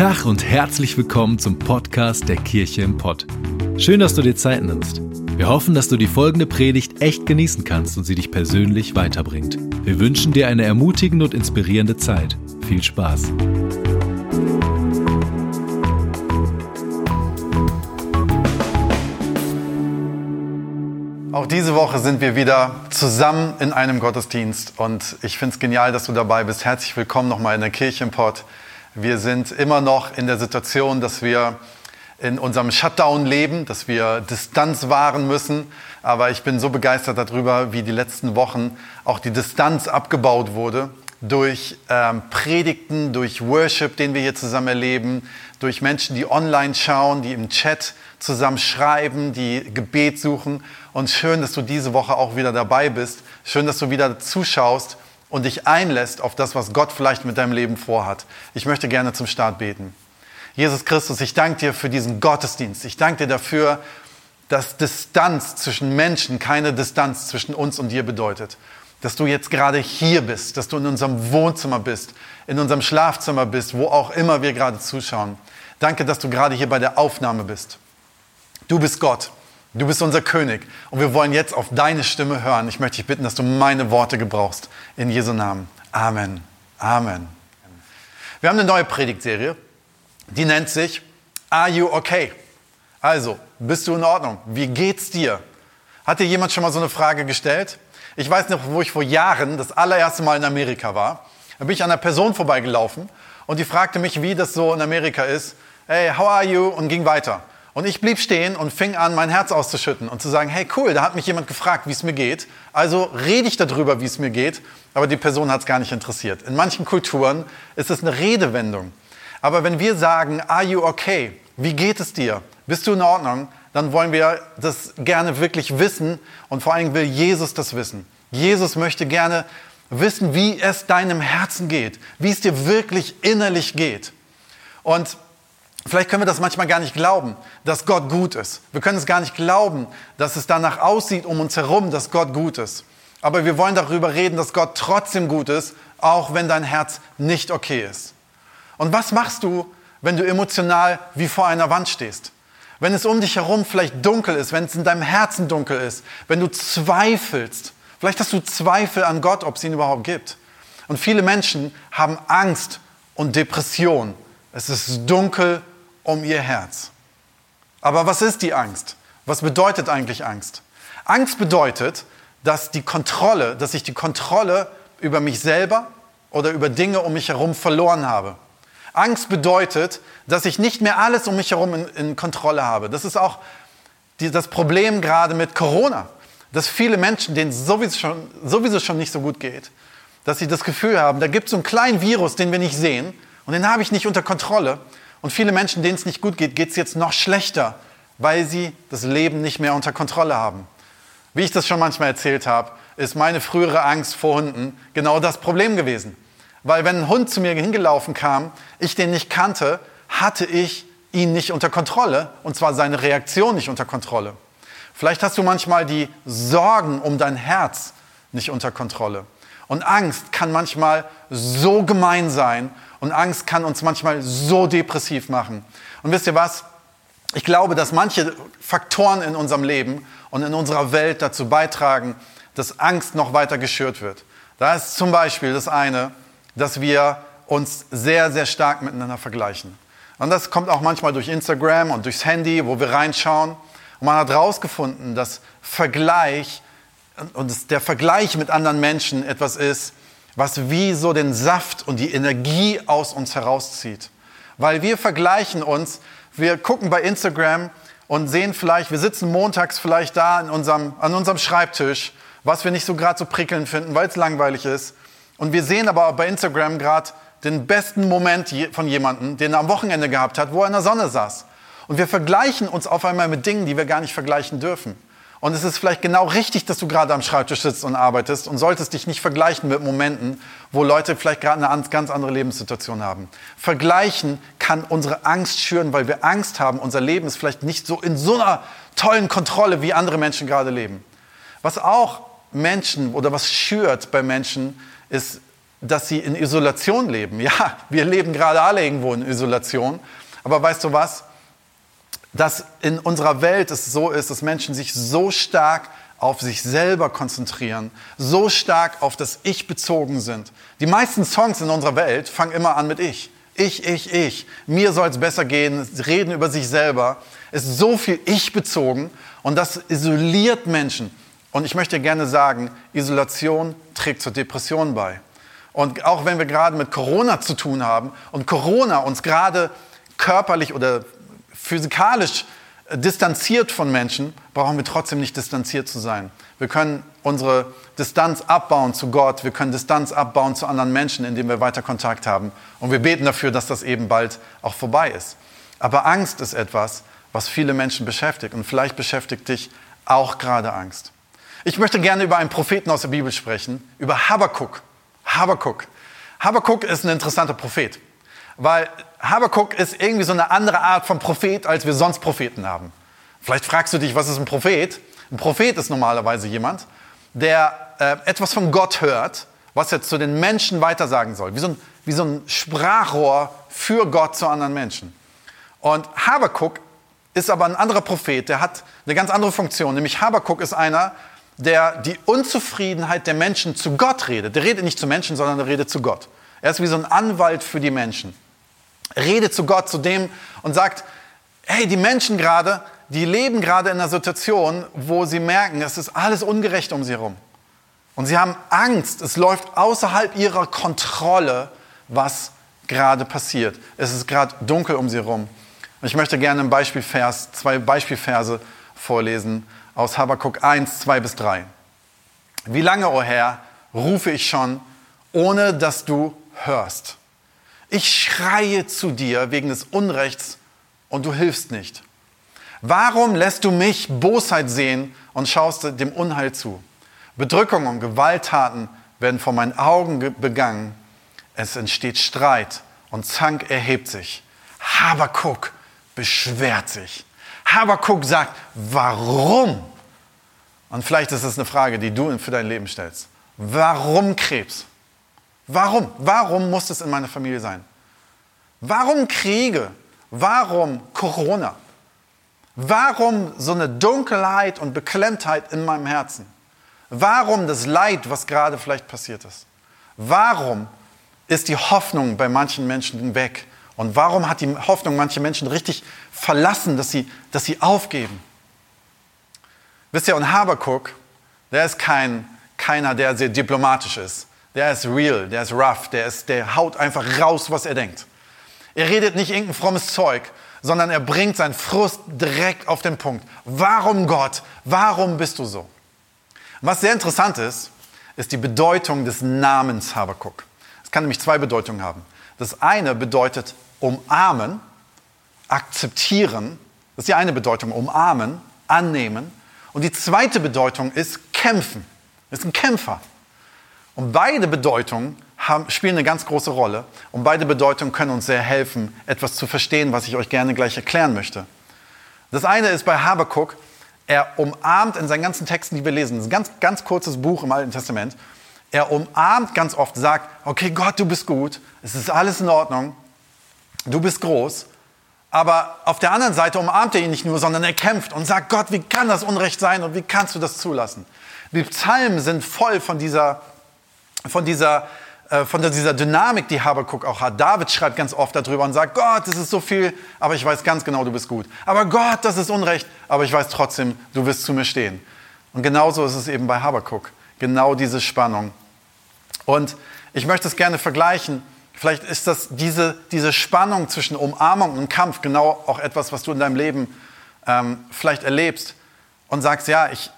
Tag und herzlich willkommen zum Podcast der Kirche im Pott. Schön, dass du dir Zeit nimmst. Wir hoffen, dass du die folgende Predigt echt genießen kannst und sie dich persönlich weiterbringt. Wir wünschen dir eine ermutigende und inspirierende Zeit. Viel Spaß. Auch diese Woche sind wir wieder zusammen in einem Gottesdienst und ich finde es genial, dass du dabei bist. Herzlich willkommen nochmal in der Kirche im Pott. Wir sind immer noch in der Situation, dass wir in unserem Shutdown leben, dass wir Distanz wahren müssen. Aber ich bin so begeistert darüber, wie die letzten Wochen auch die Distanz abgebaut wurde durch ähm, Predigten, durch Worship, den wir hier zusammen erleben, durch Menschen, die online schauen, die im Chat zusammen schreiben, die Gebet suchen. Und schön, dass du diese Woche auch wieder dabei bist. Schön, dass du wieder zuschaust und dich einlässt auf das, was Gott vielleicht mit deinem Leben vorhat. Ich möchte gerne zum Start beten. Jesus Christus, ich danke dir für diesen Gottesdienst. Ich danke dir dafür, dass Distanz zwischen Menschen keine Distanz zwischen uns und dir bedeutet. Dass du jetzt gerade hier bist, dass du in unserem Wohnzimmer bist, in unserem Schlafzimmer bist, wo auch immer wir gerade zuschauen. Danke, dass du gerade hier bei der Aufnahme bist. Du bist Gott. Du bist unser König und wir wollen jetzt auf deine Stimme hören. Ich möchte dich bitten, dass du meine Worte gebrauchst. In Jesu Namen. Amen. Amen. Wir haben eine neue Predigtserie, die nennt sich Are You Okay? Also, bist du in Ordnung? Wie geht's dir? Hat dir jemand schon mal so eine Frage gestellt? Ich weiß noch, wo ich vor Jahren das allererste Mal in Amerika war. Da bin ich an einer Person vorbeigelaufen und die fragte mich, wie das so in Amerika ist. Hey, how are you? Und ging weiter. Und ich blieb stehen und fing an, mein Herz auszuschütten und zu sagen, hey cool, da hat mich jemand gefragt, wie es mir geht. Also rede ich darüber, wie es mir geht, aber die Person hat es gar nicht interessiert. In manchen Kulturen ist es eine Redewendung. Aber wenn wir sagen, are you okay? Wie geht es dir? Bist du in Ordnung? Dann wollen wir das gerne wirklich wissen und vor allem will Jesus das wissen. Jesus möchte gerne wissen, wie es deinem Herzen geht, wie es dir wirklich innerlich geht. Und Vielleicht können wir das manchmal gar nicht glauben, dass Gott gut ist. Wir können es gar nicht glauben, dass es danach aussieht um uns herum, dass Gott gut ist. Aber wir wollen darüber reden, dass Gott trotzdem gut ist, auch wenn dein Herz nicht okay ist. Und was machst du, wenn du emotional wie vor einer Wand stehst? Wenn es um dich herum vielleicht dunkel ist, wenn es in deinem Herzen dunkel ist, wenn du zweifelst, vielleicht hast du Zweifel an Gott, ob es ihn überhaupt gibt. Und viele Menschen haben Angst und Depression. Es ist dunkel um ihr Herz. Aber was ist die Angst? Was bedeutet eigentlich Angst? Angst bedeutet, dass die Kontrolle, dass ich die Kontrolle über mich selber oder über Dinge um mich herum verloren habe. Angst bedeutet, dass ich nicht mehr alles um mich herum in, in Kontrolle habe. Das ist auch die, das Problem gerade mit Corona, dass viele Menschen, denen sowieso schon, sowieso schon nicht so gut geht, dass sie das Gefühl haben, da gibt es so einen kleinen Virus, den wir nicht sehen und den habe ich nicht unter Kontrolle und viele Menschen, denen es nicht gut geht, geht es jetzt noch schlechter, weil sie das Leben nicht mehr unter Kontrolle haben. Wie ich das schon manchmal erzählt habe, ist meine frühere Angst vor Hunden genau das Problem gewesen. Weil wenn ein Hund zu mir hingelaufen kam, ich den nicht kannte, hatte ich ihn nicht unter Kontrolle und zwar seine Reaktion nicht unter Kontrolle. Vielleicht hast du manchmal die Sorgen um dein Herz nicht unter Kontrolle. Und Angst kann manchmal so gemein sein und Angst kann uns manchmal so depressiv machen. Und wisst ihr was? Ich glaube, dass manche Faktoren in unserem Leben und in unserer Welt dazu beitragen, dass Angst noch weiter geschürt wird. Da ist zum Beispiel das eine, dass wir uns sehr, sehr stark miteinander vergleichen. Und das kommt auch manchmal durch Instagram und durchs Handy, wo wir reinschauen. Und man hat herausgefunden, dass Vergleich und der Vergleich mit anderen Menschen etwas ist, was wie so den Saft und die Energie aus uns herauszieht. Weil wir vergleichen uns, wir gucken bei Instagram und sehen vielleicht, wir sitzen montags vielleicht da in unserem, an unserem Schreibtisch, was wir nicht so gerade so prickelnd finden, weil es langweilig ist. Und wir sehen aber bei Instagram gerade den besten Moment von jemandem, den er am Wochenende gehabt hat, wo er in der Sonne saß. Und wir vergleichen uns auf einmal mit Dingen, die wir gar nicht vergleichen dürfen. Und es ist vielleicht genau richtig, dass du gerade am Schreibtisch sitzt und arbeitest und solltest dich nicht vergleichen mit Momenten, wo Leute vielleicht gerade eine ganz andere Lebenssituation haben. Vergleichen kann unsere Angst schüren, weil wir Angst haben, unser Leben ist vielleicht nicht so in so einer tollen Kontrolle, wie andere Menschen gerade leben. Was auch Menschen oder was schürt bei Menschen, ist dass sie in Isolation leben. Ja, wir leben gerade alle irgendwo in Isolation. Aber weißt du was? Dass in unserer Welt es so ist, dass Menschen sich so stark auf sich selber konzentrieren, so stark auf das Ich bezogen sind. Die meisten Songs in unserer Welt fangen immer an mit Ich. Ich, ich, ich. Mir soll es besser gehen, reden über sich selber. Ist so viel Ich bezogen und das isoliert Menschen. Und ich möchte gerne sagen, Isolation trägt zur Depression bei. Und auch wenn wir gerade mit Corona zu tun haben und Corona uns gerade körperlich oder physikalisch distanziert von Menschen, brauchen wir trotzdem nicht distanziert zu sein. Wir können unsere Distanz abbauen zu Gott, wir können Distanz abbauen zu anderen Menschen, indem wir weiter Kontakt haben. Und wir beten dafür, dass das eben bald auch vorbei ist. Aber Angst ist etwas, was viele Menschen beschäftigt. Und vielleicht beschäftigt dich auch gerade Angst. Ich möchte gerne über einen Propheten aus der Bibel sprechen, über Habakkuk. Habakkuk. Habakkuk ist ein interessanter Prophet, weil Habakkuk ist irgendwie so eine andere Art von Prophet, als wir sonst Propheten haben. Vielleicht fragst du dich, was ist ein Prophet? Ein Prophet ist normalerweise jemand, der äh, etwas von Gott hört, was er zu den Menschen weitersagen soll. Wie so, ein, wie so ein Sprachrohr für Gott zu anderen Menschen. Und Habakkuk ist aber ein anderer Prophet, der hat eine ganz andere Funktion. Nämlich Habakkuk ist einer, der die Unzufriedenheit der Menschen zu Gott redet. Der redet nicht zu Menschen, sondern der redet zu Gott. Er ist wie so ein Anwalt für die Menschen. Redet zu Gott, zu dem und sagt, hey, die Menschen gerade, die leben gerade in einer Situation, wo sie merken, es ist alles ungerecht um sie herum. Und sie haben Angst, es läuft außerhalb ihrer Kontrolle, was gerade passiert. Es ist gerade dunkel um sie herum. Ich möchte gerne ein Beispielvers, zwei Beispielverse vorlesen aus Habakkuk 1, 2 bis 3. Wie lange, o oh Herr, rufe ich schon, ohne dass du hörst? Ich schreie zu dir wegen des Unrechts und du hilfst nicht. Warum lässt du mich Bosheit sehen und schaust dem Unheil zu? Bedrückung und Gewalttaten werden vor meinen Augen begangen. Es entsteht Streit und Zank erhebt sich. Habakuk beschwert sich. Habakuk sagt, warum? Und vielleicht ist es eine Frage, die du für dein Leben stellst. Warum Krebs? Warum? Warum muss es in meiner Familie sein? Warum Kriege? Warum Corona? Warum so eine Dunkelheit und Beklemmtheit in meinem Herzen? Warum das Leid, was gerade vielleicht passiert ist? Warum ist die Hoffnung bei manchen Menschen weg? Und warum hat die Hoffnung manche Menschen richtig verlassen, dass sie, dass sie aufgeben? Wisst ihr, und Habakuk, der ist kein, keiner, der sehr diplomatisch ist. Der ist real, der ist rough, der, ist, der haut einfach raus, was er denkt. Er redet nicht irgendein frommes Zeug, sondern er bringt seinen Frust direkt auf den Punkt. Warum Gott? Warum bist du so? Was sehr interessant ist, ist die Bedeutung des Namens Habakuk. Es kann nämlich zwei Bedeutungen haben. Das eine bedeutet umarmen, akzeptieren. Das ist die eine Bedeutung, umarmen, annehmen. Und die zweite Bedeutung ist kämpfen. Ist ein Kämpfer. Und beide Bedeutungen haben, spielen eine ganz große Rolle. Und beide Bedeutungen können uns sehr helfen, etwas zu verstehen, was ich euch gerne gleich erklären möchte. Das eine ist bei Habakuk, er umarmt in seinen ganzen Texten, die wir lesen, das ist ein ganz, ganz kurzes Buch im Alten Testament, er umarmt ganz oft, sagt, okay Gott, du bist gut, es ist alles in Ordnung, du bist groß. Aber auf der anderen Seite umarmt er ihn nicht nur, sondern er kämpft und sagt, Gott, wie kann das Unrecht sein und wie kannst du das zulassen? Die Psalmen sind voll von dieser, von dieser, äh, von dieser Dynamik, die Habakuk auch hat. David schreibt ganz oft darüber und sagt, Gott, das ist so viel, aber ich weiß ganz genau, du bist gut. Aber Gott, das ist Unrecht, aber ich weiß trotzdem, du wirst zu mir stehen. Und genauso ist es eben bei Habakuk. Genau diese Spannung. Und ich möchte es gerne vergleichen. Vielleicht ist das diese, diese Spannung zwischen Umarmung und Kampf genau auch etwas, was du in deinem Leben ähm, vielleicht erlebst und sagst, ja, ich,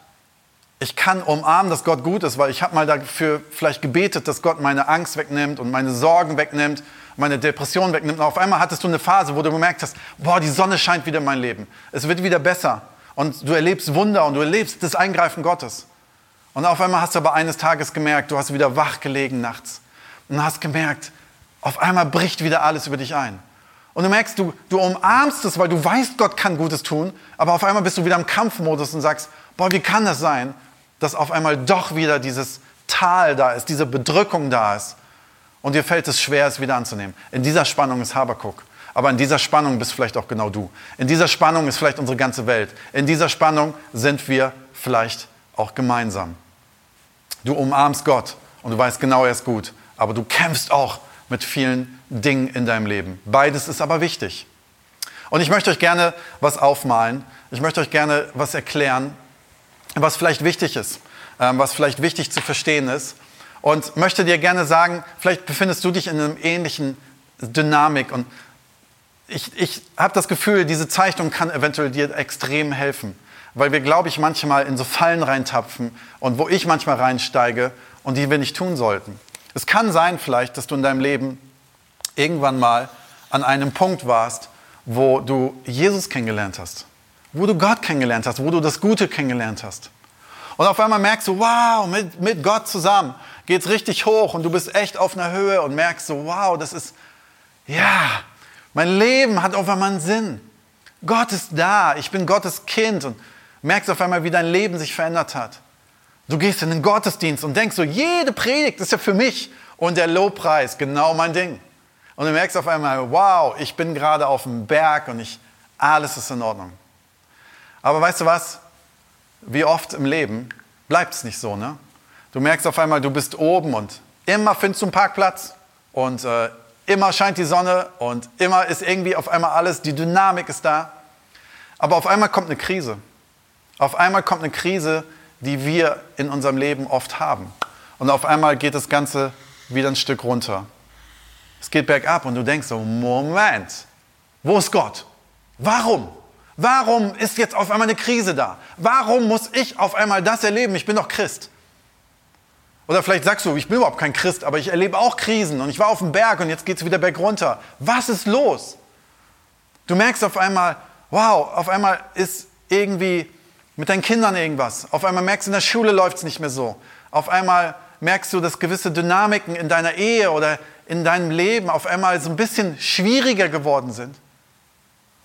ich kann umarmen, dass Gott gut ist, weil ich habe mal dafür vielleicht gebetet, dass Gott meine Angst wegnimmt und meine Sorgen wegnimmt, meine Depression wegnimmt. Und auf einmal hattest du eine Phase, wo du gemerkt hast, boah, die Sonne scheint wieder in mein Leben. Es wird wieder besser. Und du erlebst Wunder und du erlebst das Eingreifen Gottes. Und auf einmal hast du aber eines Tages gemerkt, du hast wieder wach gelegen nachts und hast gemerkt, auf einmal bricht wieder alles über dich ein. Und du merkst, du, du umarmst es, weil du weißt, Gott kann Gutes tun, aber auf einmal bist du wieder im Kampfmodus und sagst, boah, wie kann das sein, dass auf einmal doch wieder dieses Tal da ist, diese Bedrückung da ist. Und dir fällt es schwer, es wieder anzunehmen. In dieser Spannung ist Habakuk. Aber in dieser Spannung bist vielleicht auch genau du. In dieser Spannung ist vielleicht unsere ganze Welt. In dieser Spannung sind wir vielleicht auch gemeinsam. Du umarmst Gott und du weißt genau, er ist gut. Aber du kämpfst auch mit vielen Dingen in deinem Leben. Beides ist aber wichtig. Und ich möchte euch gerne was aufmalen. Ich möchte euch gerne was erklären, was vielleicht wichtig ist, ähm, was vielleicht wichtig zu verstehen ist. Und möchte dir gerne sagen, vielleicht befindest du dich in einer ähnlichen Dynamik. Und ich, ich habe das Gefühl, diese Zeichnung kann eventuell dir extrem helfen. Weil wir, glaube ich, manchmal in so Fallen reintapfen und wo ich manchmal reinsteige und die wir nicht tun sollten. Es kann sein vielleicht, dass du in deinem Leben irgendwann mal an einem Punkt warst, wo du Jesus kennengelernt hast, wo du Gott kennengelernt hast, wo du das Gute kennengelernt hast. Und auf einmal merkst du, wow, mit, mit Gott zusammen geht es richtig hoch und du bist echt auf einer Höhe und merkst so, wow, das ist, ja, mein Leben hat auf einmal einen Sinn. Gott ist da, ich bin Gottes Kind und merkst auf einmal, wie dein Leben sich verändert hat. Du gehst in den Gottesdienst und denkst so, jede Predigt ist ja für mich und der Lobpreis, genau mein Ding. Und du merkst auf einmal, wow, ich bin gerade auf dem Berg und ich, alles ist in Ordnung. Aber weißt du was? Wie oft im Leben bleibt es nicht so, ne? Du merkst auf einmal, du bist oben und immer findest du einen Parkplatz und äh, immer scheint die Sonne und immer ist irgendwie auf einmal alles, die Dynamik ist da. Aber auf einmal kommt eine Krise. Auf einmal kommt eine Krise, die wir in unserem Leben oft haben. Und auf einmal geht das Ganze wieder ein Stück runter. Es geht bergab und du denkst so, Moment, wo ist Gott? Warum? Warum ist jetzt auf einmal eine Krise da? Warum muss ich auf einmal das erleben? Ich bin doch Christ. Oder vielleicht sagst du, ich bin überhaupt kein Christ, aber ich erlebe auch Krisen und ich war auf dem Berg und jetzt geht es wieder bergunter. Was ist los? Du merkst auf einmal, wow, auf einmal ist irgendwie mit deinen Kindern irgendwas. Auf einmal merkst du, in der Schule läuft es nicht mehr so. Auf einmal merkst du, dass gewisse Dynamiken in deiner Ehe oder in deinem Leben auf einmal so ein bisschen schwieriger geworden sind.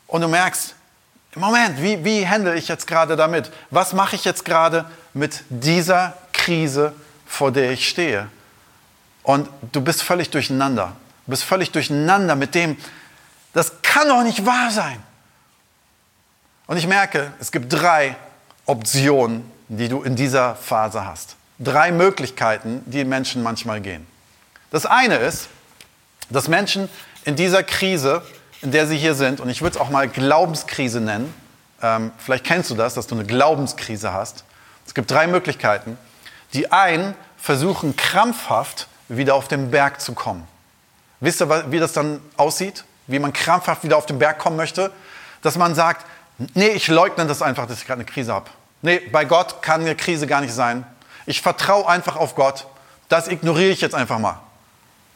Und du merkst, Moment, wie, wie handle ich jetzt gerade damit? Was mache ich jetzt gerade mit dieser Krise, vor der ich stehe? Und du bist völlig durcheinander. Du bist völlig durcheinander mit dem, das kann doch nicht wahr sein. Und ich merke, es gibt drei Optionen, die du in dieser Phase hast. Drei Möglichkeiten, die Menschen manchmal gehen. Das eine ist, dass Menschen in dieser Krise, in der sie hier sind, und ich würde es auch mal Glaubenskrise nennen, ähm, vielleicht kennst du das, dass du eine Glaubenskrise hast. Es gibt drei Möglichkeiten. Die einen versuchen krampfhaft wieder auf den Berg zu kommen. Wisst ihr, wie das dann aussieht? Wie man krampfhaft wieder auf den Berg kommen möchte? Dass man sagt, nee, ich leugne das einfach, dass ich gerade eine Krise habe. Nee, bei Gott kann eine Krise gar nicht sein. Ich vertraue einfach auf Gott. Das ignoriere ich jetzt einfach mal.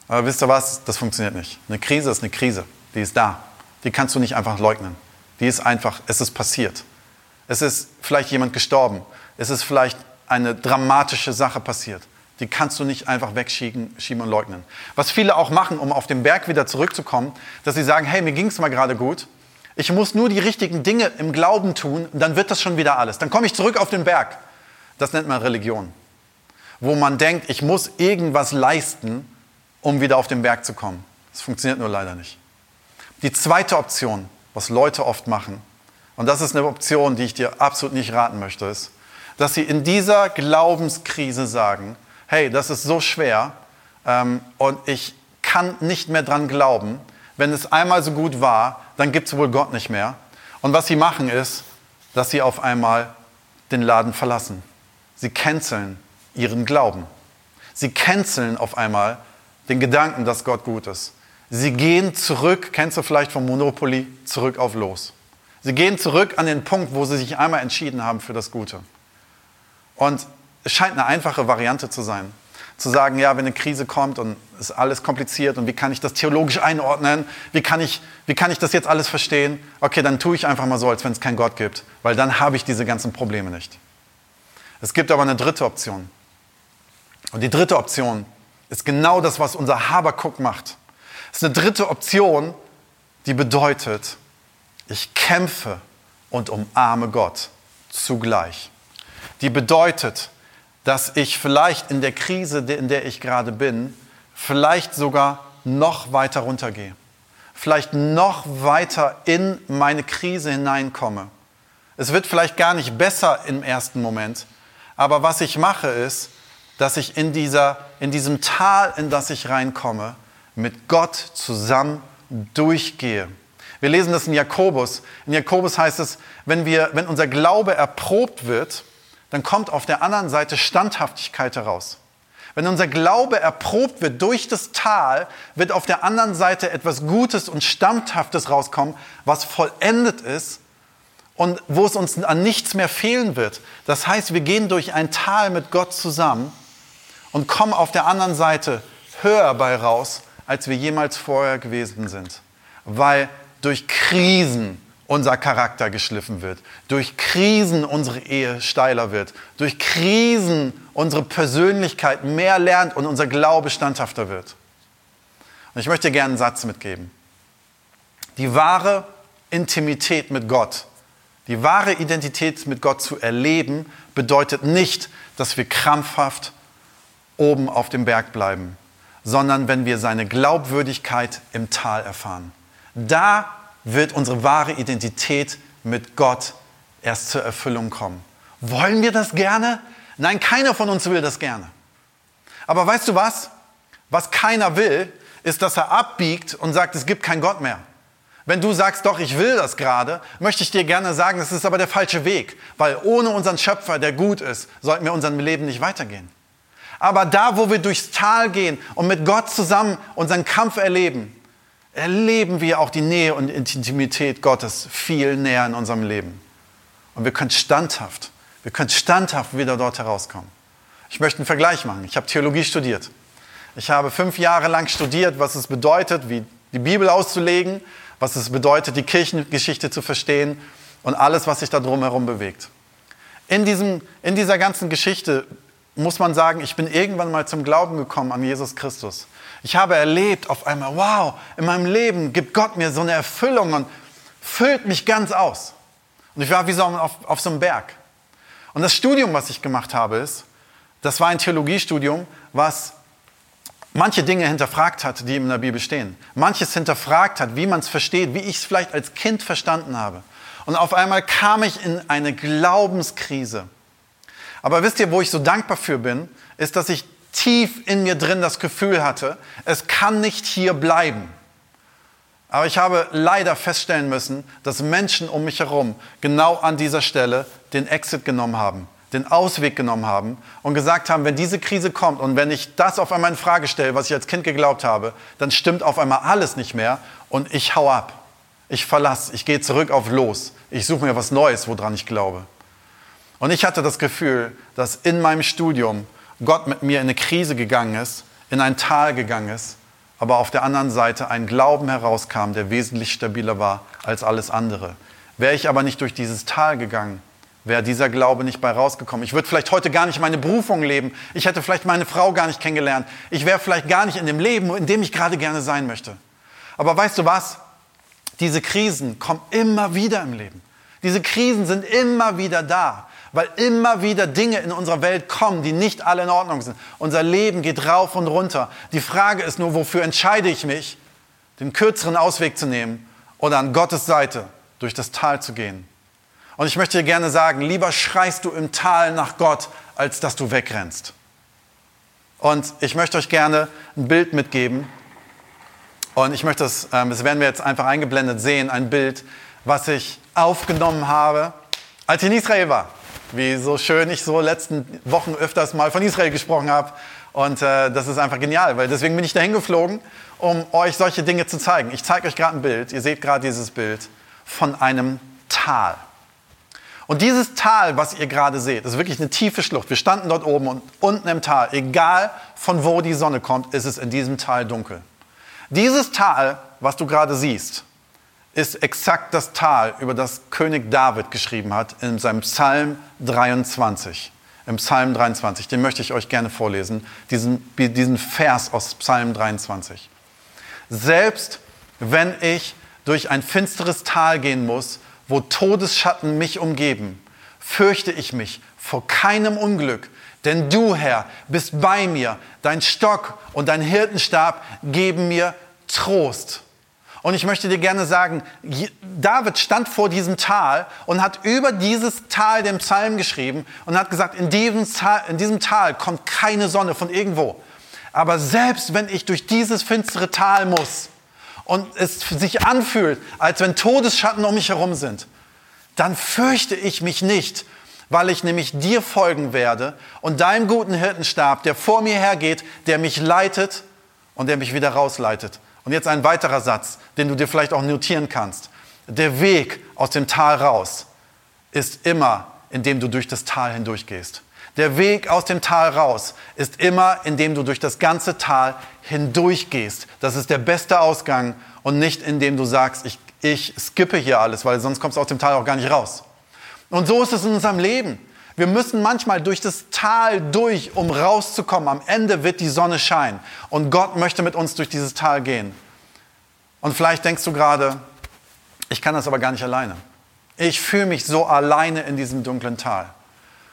Aber wisst ihr was? Das funktioniert nicht. Eine Krise ist eine Krise. Die ist da. Die kannst du nicht einfach leugnen. Die ist einfach, es ist passiert. Es ist vielleicht jemand gestorben. Es ist vielleicht eine dramatische Sache passiert. Die kannst du nicht einfach wegschieben schieben und leugnen. Was viele auch machen, um auf den Berg wieder zurückzukommen, dass sie sagen, hey, mir ging es mal gerade gut. Ich muss nur die richtigen Dinge im Glauben tun, dann wird das schon wieder alles. Dann komme ich zurück auf den Berg. Das nennt man Religion. Wo man denkt, ich muss irgendwas leisten, um wieder auf den Berg zu kommen. Das funktioniert nur leider nicht. Die zweite Option, was Leute oft machen, und das ist eine Option, die ich dir absolut nicht raten möchte, ist, dass sie in dieser Glaubenskrise sagen, hey, das ist so schwer ähm, und ich kann nicht mehr dran glauben, wenn es einmal so gut war, dann gibt es wohl Gott nicht mehr. Und was sie machen ist, dass sie auf einmal den Laden verlassen. Sie canceln ihren Glauben. Sie canceln auf einmal den Gedanken, dass Gott gut ist. Sie gehen zurück, kennst du vielleicht vom Monopoly, zurück auf Los. Sie gehen zurück an den Punkt, wo sie sich einmal entschieden haben für das Gute. Und es scheint eine einfache Variante zu sein zu sagen, ja, wenn eine Krise kommt und es ist alles kompliziert und wie kann ich das theologisch einordnen, wie kann ich, wie kann ich das jetzt alles verstehen? Okay, dann tue ich einfach mal so, als wenn es keinen Gott gibt, weil dann habe ich diese ganzen Probleme nicht. Es gibt aber eine dritte Option. Und die dritte Option ist genau das, was unser Habakuk macht. Es ist eine dritte Option, die bedeutet, ich kämpfe und umarme Gott zugleich. Die bedeutet, dass ich vielleicht in der Krise, in der ich gerade bin, vielleicht sogar noch weiter runtergehe, vielleicht noch weiter in meine Krise hineinkomme. Es wird vielleicht gar nicht besser im ersten Moment, aber was ich mache ist, dass ich in, dieser, in diesem Tal, in das ich reinkomme, mit Gott zusammen durchgehe. Wir lesen das in Jakobus. In Jakobus heißt es, wenn, wir, wenn unser Glaube erprobt wird, dann kommt auf der anderen Seite Standhaftigkeit heraus. Wenn unser Glaube erprobt wird durch das Tal, wird auf der anderen Seite etwas Gutes und Standhaftes rauskommen, was vollendet ist und wo es uns an nichts mehr fehlen wird. Das heißt, wir gehen durch ein Tal mit Gott zusammen und kommen auf der anderen Seite höher bei raus, als wir jemals vorher gewesen sind. Weil durch Krisen unser Charakter geschliffen wird, durch Krisen unsere Ehe steiler wird, durch Krisen unsere Persönlichkeit mehr lernt und unser Glaube standhafter wird. Und ich möchte dir gerne einen Satz mitgeben. Die wahre Intimität mit Gott, die wahre Identität mit Gott zu erleben, bedeutet nicht, dass wir krampfhaft oben auf dem Berg bleiben, sondern wenn wir seine Glaubwürdigkeit im Tal erfahren. Da wird unsere wahre Identität mit Gott erst zur Erfüllung kommen. Wollen wir das gerne? Nein, keiner von uns will das gerne. Aber weißt du was? Was keiner will, ist, dass er abbiegt und sagt, es gibt keinen Gott mehr. Wenn du sagst, doch, ich will das gerade, möchte ich dir gerne sagen, das ist aber der falsche Weg, weil ohne unseren Schöpfer, der gut ist, sollten wir unserem Leben nicht weitergehen. Aber da, wo wir durchs Tal gehen und mit Gott zusammen unseren Kampf erleben, erleben wir auch die Nähe und Intimität Gottes viel näher in unserem Leben. Und wir können standhaft, wir können standhaft wieder dort herauskommen. Ich möchte einen Vergleich machen. Ich habe Theologie studiert. Ich habe fünf Jahre lang studiert, was es bedeutet, wie die Bibel auszulegen, was es bedeutet, die Kirchengeschichte zu verstehen und alles, was sich da drumherum bewegt. In, diesem, in dieser ganzen Geschichte muss man sagen, ich bin irgendwann mal zum Glauben gekommen an Jesus Christus. Ich habe erlebt auf einmal, wow, in meinem Leben gibt Gott mir so eine Erfüllung und füllt mich ganz aus. Und ich war wie so auf, auf so einem Berg. Und das Studium, was ich gemacht habe, ist, das war ein Theologiestudium, was manche Dinge hinterfragt hat, die in der Bibel stehen. Manches hinterfragt hat, wie man es versteht, wie ich es vielleicht als Kind verstanden habe. Und auf einmal kam ich in eine Glaubenskrise. Aber wisst ihr, wo ich so dankbar für bin, ist, dass ich tief in mir drin das Gefühl hatte, es kann nicht hier bleiben. Aber ich habe leider feststellen müssen, dass Menschen um mich herum genau an dieser Stelle den Exit genommen haben, den Ausweg genommen haben und gesagt haben, wenn diese Krise kommt und wenn ich das auf einmal in Frage stelle, was ich als Kind geglaubt habe, dann stimmt auf einmal alles nicht mehr und ich hau ab. Ich verlasse, ich gehe zurück auf los. Ich suche mir was Neues, woran ich glaube. Und ich hatte das Gefühl, dass in meinem Studium Gott mit mir in eine Krise gegangen ist, in ein Tal gegangen ist, aber auf der anderen Seite ein Glauben herauskam, der wesentlich stabiler war als alles andere. Wäre ich aber nicht durch dieses Tal gegangen, wäre dieser Glaube nicht bei rausgekommen. Ich würde vielleicht heute gar nicht meine Berufung leben. Ich hätte vielleicht meine Frau gar nicht kennengelernt. Ich wäre vielleicht gar nicht in dem Leben, in dem ich gerade gerne sein möchte. Aber weißt du was? Diese Krisen kommen immer wieder im Leben. Diese Krisen sind immer wieder da weil immer wieder Dinge in unserer Welt kommen, die nicht alle in Ordnung sind. Unser Leben geht rauf und runter. Die Frage ist nur, wofür entscheide ich mich, den kürzeren Ausweg zu nehmen oder an Gottes Seite durch das Tal zu gehen. Und ich möchte dir gerne sagen, lieber schreist du im Tal nach Gott, als dass du wegrennst. Und ich möchte euch gerne ein Bild mitgeben. Und ich möchte das, ähm, das werden wir jetzt einfach eingeblendet sehen, ein Bild, was ich aufgenommen habe, als ich in Israel war wie so schön ich so letzten Wochen öfters mal von Israel gesprochen habe. Und äh, das ist einfach genial, weil deswegen bin ich dahin geflogen, um euch solche Dinge zu zeigen. Ich zeige euch gerade ein Bild, ihr seht gerade dieses Bild von einem Tal. Und dieses Tal, was ihr gerade seht, ist wirklich eine tiefe Schlucht. Wir standen dort oben und unten im Tal, egal von wo die Sonne kommt, ist es in diesem Tal dunkel. Dieses Tal, was du gerade siehst, ist exakt das Tal, über das König David geschrieben hat in seinem Psalm 23. Im Psalm 23, den möchte ich euch gerne vorlesen, diesen, diesen Vers aus Psalm 23. Selbst wenn ich durch ein finsteres Tal gehen muss, wo Todesschatten mich umgeben, fürchte ich mich vor keinem Unglück, denn du, Herr, bist bei mir, dein Stock und dein Hirtenstab geben mir Trost. Und ich möchte dir gerne sagen, David stand vor diesem Tal und hat über dieses Tal den Psalm geschrieben und hat gesagt, in diesem, Tal, in diesem Tal kommt keine Sonne von irgendwo. Aber selbst wenn ich durch dieses finstere Tal muss und es sich anfühlt, als wenn Todesschatten um mich herum sind, dann fürchte ich mich nicht, weil ich nämlich dir folgen werde und deinem guten Hirtenstab, der vor mir hergeht, der mich leitet und der mich wieder rausleitet. Und jetzt ein weiterer Satz, den du dir vielleicht auch notieren kannst. Der Weg aus dem Tal raus ist immer, indem du durch das Tal hindurchgehst. Der Weg aus dem Tal raus ist immer, indem du durch das ganze Tal hindurchgehst. Das ist der beste Ausgang und nicht indem du sagst, ich, ich skippe hier alles, weil sonst kommst du aus dem Tal auch gar nicht raus. Und so ist es in unserem Leben. Wir müssen manchmal durch das Tal durch, um rauszukommen. Am Ende wird die Sonne scheinen. Und Gott möchte mit uns durch dieses Tal gehen. Und vielleicht denkst du gerade, ich kann das aber gar nicht alleine. Ich fühle mich so alleine in diesem dunklen Tal.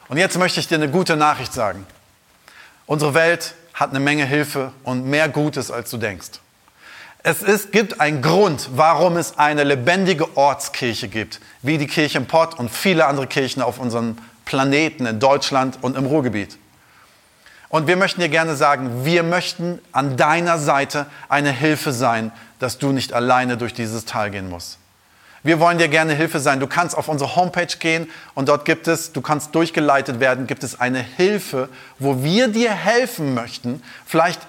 Und jetzt möchte ich dir eine gute Nachricht sagen. Unsere Welt hat eine Menge Hilfe und mehr Gutes, als du denkst. Es ist, gibt einen Grund, warum es eine lebendige Ortskirche gibt, wie die Kirche im Pott und viele andere Kirchen auf unserem Planeten in Deutschland und im Ruhrgebiet. Und wir möchten dir gerne sagen, wir möchten an deiner Seite eine Hilfe sein, dass du nicht alleine durch dieses Tal gehen musst. Wir wollen dir gerne Hilfe sein. Du kannst auf unsere Homepage gehen und dort gibt es, du kannst durchgeleitet werden, gibt es eine Hilfe, wo wir dir helfen möchten, vielleicht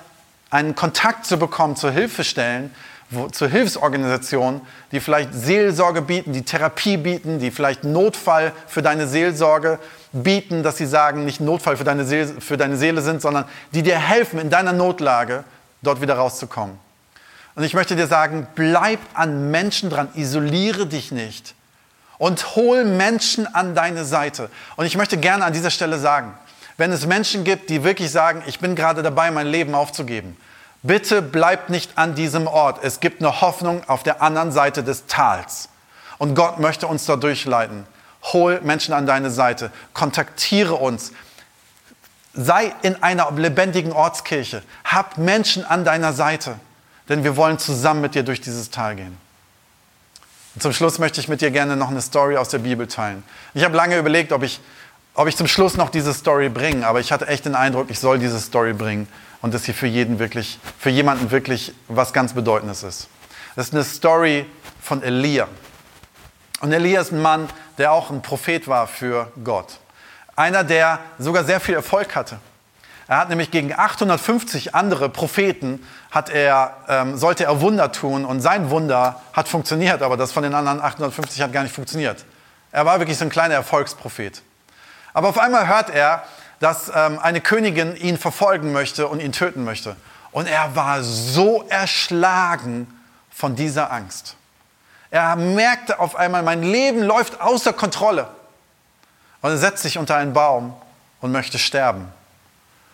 einen Kontakt zu bekommen zur Hilfestellen, wo, zur Hilfsorganisation, die vielleicht Seelsorge bieten, die Therapie bieten, die vielleicht Notfall für deine Seelsorge bieten, dass sie sagen, nicht Notfall für deine, Seele, für deine Seele sind, sondern die dir helfen, in deiner Notlage dort wieder rauszukommen. Und ich möchte dir sagen, bleib an Menschen dran, isoliere dich nicht und hol Menschen an deine Seite. Und ich möchte gerne an dieser Stelle sagen, wenn es Menschen gibt, die wirklich sagen, ich bin gerade dabei, mein Leben aufzugeben, Bitte bleibt nicht an diesem Ort. Es gibt eine Hoffnung auf der anderen Seite des Tals. Und Gott möchte uns da durchleiten. Hol Menschen an deine Seite. Kontaktiere uns. Sei in einer lebendigen Ortskirche. Hab Menschen an deiner Seite. Denn wir wollen zusammen mit dir durch dieses Tal gehen. Und zum Schluss möchte ich mit dir gerne noch eine Story aus der Bibel teilen. Ich habe lange überlegt, ob ich, ob ich zum Schluss noch diese Story bringe, aber ich hatte echt den Eindruck, ich soll diese Story bringen und dass sie für jeden wirklich, für jemanden wirklich was ganz Bedeutendes ist. Das ist eine Story von Elia. Und Elia ist ein Mann, der auch ein Prophet war für Gott. Einer, der sogar sehr viel Erfolg hatte. Er hat nämlich gegen 850 andere Propheten hat er, ähm, sollte er Wunder tun und sein Wunder hat funktioniert, aber das von den anderen 850 hat gar nicht funktioniert. Er war wirklich so ein kleiner Erfolgsprophet. Aber auf einmal hört er, dass ähm, eine Königin ihn verfolgen möchte und ihn töten möchte. Und er war so erschlagen von dieser Angst. Er merkte auf einmal, mein Leben läuft außer Kontrolle. Und er setzt sich unter einen Baum und möchte sterben.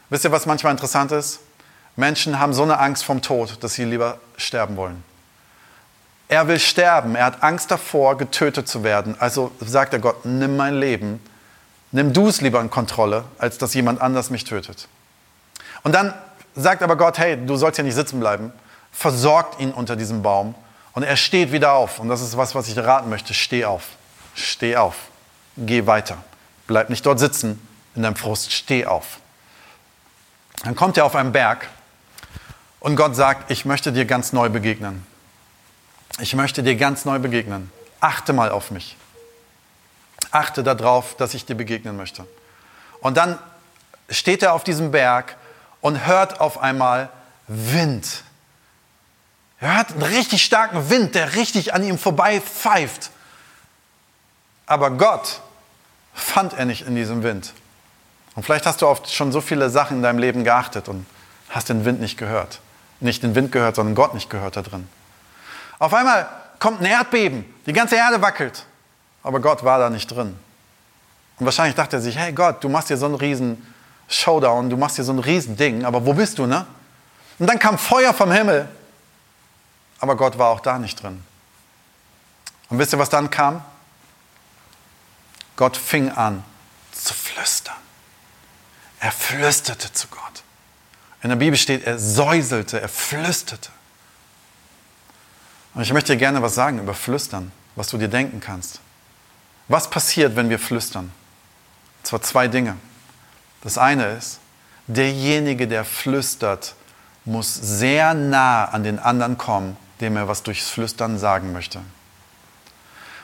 Wisst ihr, was manchmal interessant ist? Menschen haben so eine Angst vom Tod, dass sie lieber sterben wollen. Er will sterben, er hat Angst davor, getötet zu werden. Also sagt er Gott, nimm mein Leben, Nimm du es lieber in Kontrolle, als dass jemand anders mich tötet. Und dann sagt aber Gott, hey, du sollst ja nicht sitzen bleiben. Versorgt ihn unter diesem Baum. Und er steht wieder auf. Und das ist was, was ich dir raten möchte. Steh auf. Steh auf. Geh weiter. Bleib nicht dort sitzen in deinem Frust. Steh auf. Dann kommt er auf einen Berg und Gott sagt, ich möchte dir ganz neu begegnen. Ich möchte dir ganz neu begegnen. Achte mal auf mich achte darauf, dass ich dir begegnen möchte. Und dann steht er auf diesem Berg und hört auf einmal Wind. Er hört einen richtig starken Wind, der richtig an ihm vorbei pfeift. Aber Gott fand er nicht in diesem Wind. Und vielleicht hast du oft schon so viele Sachen in deinem Leben geachtet und hast den Wind nicht gehört. Nicht den Wind gehört, sondern Gott nicht gehört da drin. Auf einmal kommt ein Erdbeben, die ganze Erde wackelt aber Gott war da nicht drin. Und wahrscheinlich dachte er sich, hey Gott, du machst hier so einen riesen Showdown, du machst hier so ein riesen Ding, aber wo bist du, ne? Und dann kam Feuer vom Himmel, aber Gott war auch da nicht drin. Und wisst ihr, was dann kam? Gott fing an zu flüstern. Er flüsterte zu Gott. In der Bibel steht, er säuselte, er flüsterte. Und ich möchte dir gerne was sagen über Flüstern, was du dir denken kannst. Was passiert, wenn wir flüstern? Und zwar zwei Dinge. Das eine ist, derjenige, der flüstert, muss sehr nah an den anderen kommen, dem er was durchs Flüstern sagen möchte.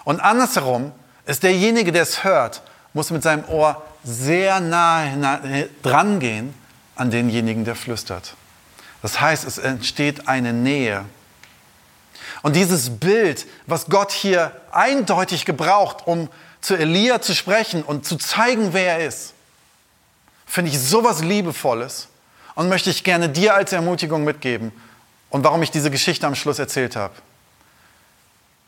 Und andersherum ist derjenige, der es hört, muss mit seinem Ohr sehr nah dran gehen an denjenigen, der flüstert. Das heißt, es entsteht eine Nähe. Und dieses Bild, was Gott hier eindeutig gebraucht, um zu Elia zu sprechen und zu zeigen, wer er ist, finde ich sowas Liebevolles und möchte ich gerne dir als Ermutigung mitgeben und warum ich diese Geschichte am Schluss erzählt habe.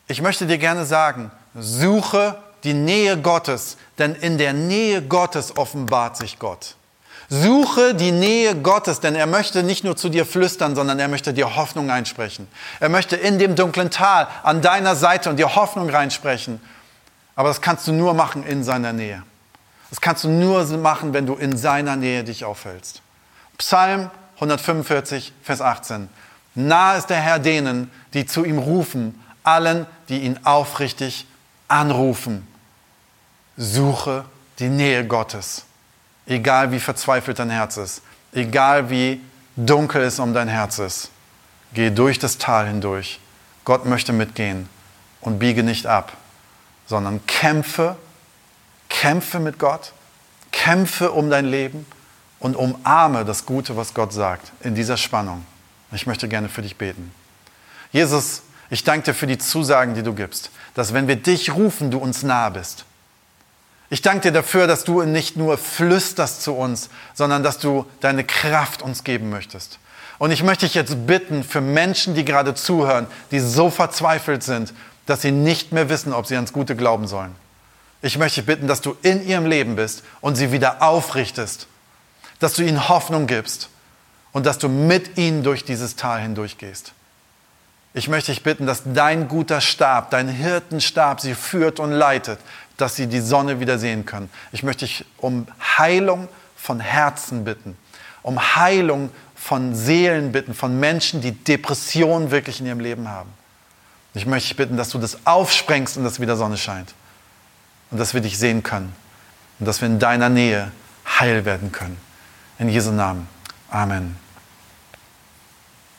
Ich möchte dir gerne sagen, suche die Nähe Gottes, denn in der Nähe Gottes offenbart sich Gott. Suche die Nähe Gottes, denn er möchte nicht nur zu dir flüstern, sondern er möchte dir Hoffnung einsprechen. Er möchte in dem dunklen Tal an deiner Seite und dir Hoffnung reinsprechen. Aber das kannst du nur machen in seiner Nähe. Das kannst du nur machen, wenn du in seiner Nähe dich aufhältst. Psalm 145, Vers 18. Nah ist der Herr denen, die zu ihm rufen, allen, die ihn aufrichtig anrufen. Suche die Nähe Gottes, egal wie verzweifelt dein Herz ist, egal wie dunkel es um dein Herz ist. Geh durch das Tal hindurch. Gott möchte mitgehen und biege nicht ab, sondern kämpfe, kämpfe mit Gott, kämpfe um dein Leben und umarme das Gute, was Gott sagt, in dieser Spannung. Ich möchte gerne für dich beten. Jesus, ich danke dir für die Zusagen, die du gibst, dass wenn wir dich rufen, du uns nahe bist. Ich danke dir dafür, dass du nicht nur flüsterst zu uns, sondern dass du deine Kraft uns geben möchtest. Und ich möchte dich jetzt bitten für Menschen, die gerade zuhören, die so verzweifelt sind, dass sie nicht mehr wissen, ob sie ans Gute glauben sollen. Ich möchte dich bitten, dass du in ihrem Leben bist und sie wieder aufrichtest, dass du ihnen Hoffnung gibst und dass du mit ihnen durch dieses Tal hindurchgehst. Ich möchte dich bitten, dass dein guter Stab, dein Hirtenstab sie führt und leitet, dass sie die Sonne wieder sehen können. Ich möchte dich um Heilung von Herzen bitten, um Heilung von Seelen bitten, von Menschen, die Depressionen wirklich in ihrem Leben haben. Ich möchte dich bitten, dass du das aufsprengst und dass wieder Sonne scheint. Und dass wir dich sehen können. Und dass wir in deiner Nähe heil werden können. In Jesu Namen. Amen.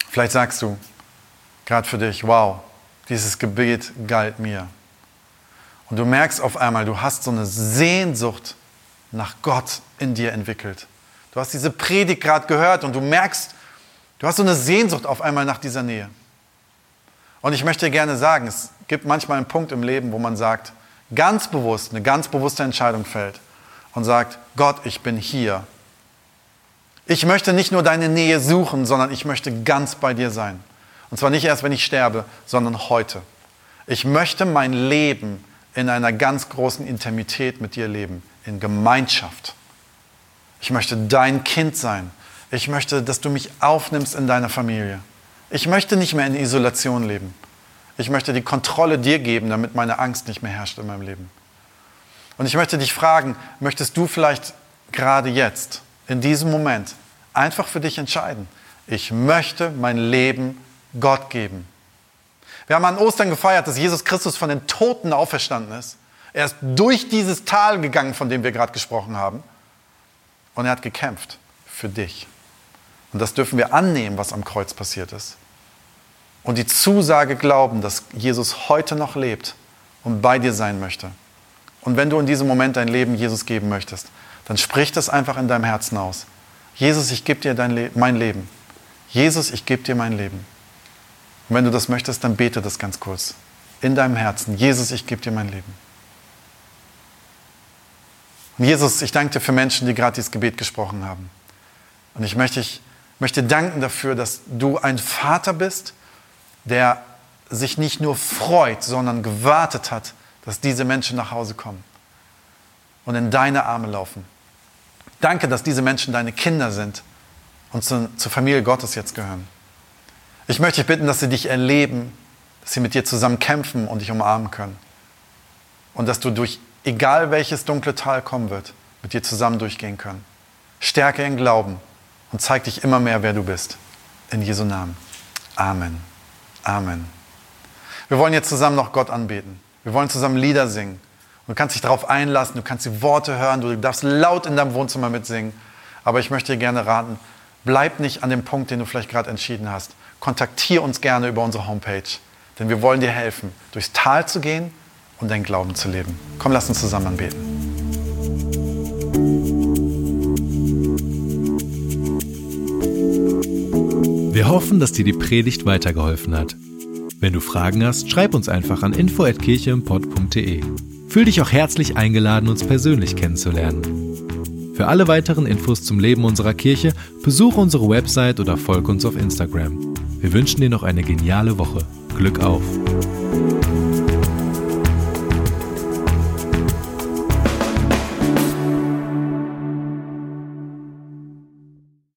Vielleicht sagst du, gerade für dich, wow, dieses Gebet galt mir. Und du merkst auf einmal, du hast so eine Sehnsucht nach Gott in dir entwickelt. Du hast diese Predigt gerade gehört und du merkst, du hast so eine Sehnsucht auf einmal nach dieser Nähe. Und ich möchte dir gerne sagen, es gibt manchmal einen Punkt im Leben, wo man sagt, ganz bewusst, eine ganz bewusste Entscheidung fällt und sagt, Gott, ich bin hier. Ich möchte nicht nur deine Nähe suchen, sondern ich möchte ganz bei dir sein. Und zwar nicht erst, wenn ich sterbe, sondern heute. Ich möchte mein Leben in einer ganz großen Intimität mit dir leben, in Gemeinschaft. Ich möchte dein Kind sein. Ich möchte, dass du mich aufnimmst in deiner Familie. Ich möchte nicht mehr in Isolation leben. Ich möchte die Kontrolle dir geben, damit meine Angst nicht mehr herrscht in meinem Leben. Und ich möchte dich fragen, möchtest du vielleicht gerade jetzt, in diesem Moment, einfach für dich entscheiden, ich möchte mein Leben Gott geben. Wir haben an Ostern gefeiert, dass Jesus Christus von den Toten auferstanden ist. Er ist durch dieses Tal gegangen, von dem wir gerade gesprochen haben. Und er hat gekämpft für dich. Und das dürfen wir annehmen, was am Kreuz passiert ist. Und die Zusage glauben, dass Jesus heute noch lebt und bei dir sein möchte. Und wenn du in diesem Moment dein Leben Jesus geben möchtest, dann sprich das einfach in deinem Herzen aus. Jesus, ich gebe dir dein Le mein Leben. Jesus, ich gebe dir mein Leben. Und wenn du das möchtest, dann bete das ganz kurz. In deinem Herzen. Jesus, ich gebe dir mein Leben. Jesus, ich danke dir für Menschen, die gerade dieses Gebet gesprochen haben. Und ich möchte, ich möchte danken dafür, dass du ein Vater bist, der sich nicht nur freut, sondern gewartet hat, dass diese Menschen nach Hause kommen und in deine Arme laufen. Danke, dass diese Menschen deine Kinder sind und zu, zur Familie Gottes jetzt gehören. Ich möchte dich bitten, dass sie dich erleben, dass sie mit dir zusammen kämpfen und dich umarmen können. Und dass du durch egal welches dunkle Tal kommen wird, mit dir zusammen durchgehen können. Stärke in Glauben und zeig dich immer mehr, wer du bist. In Jesu Namen. Amen. Amen. Wir wollen jetzt zusammen noch Gott anbeten. Wir wollen zusammen Lieder singen. Du kannst dich darauf einlassen, du kannst die Worte hören, du darfst laut in deinem Wohnzimmer mitsingen. Aber ich möchte dir gerne raten, bleib nicht an dem Punkt, den du vielleicht gerade entschieden hast. Kontaktiere uns gerne über unsere Homepage, denn wir wollen dir helfen, durchs Tal zu gehen und deinen Glauben zu leben. Komm, lass uns zusammen anbeten. Wir hoffen, dass dir die Predigt weitergeholfen hat. Wenn du Fragen hast, schreib uns einfach an info@kircheimpott.de. Fühl dich auch herzlich eingeladen, uns persönlich kennenzulernen. Für alle weiteren Infos zum Leben unserer Kirche besuche unsere Website oder folge uns auf Instagram. Wir wünschen dir noch eine geniale Woche. Glück auf!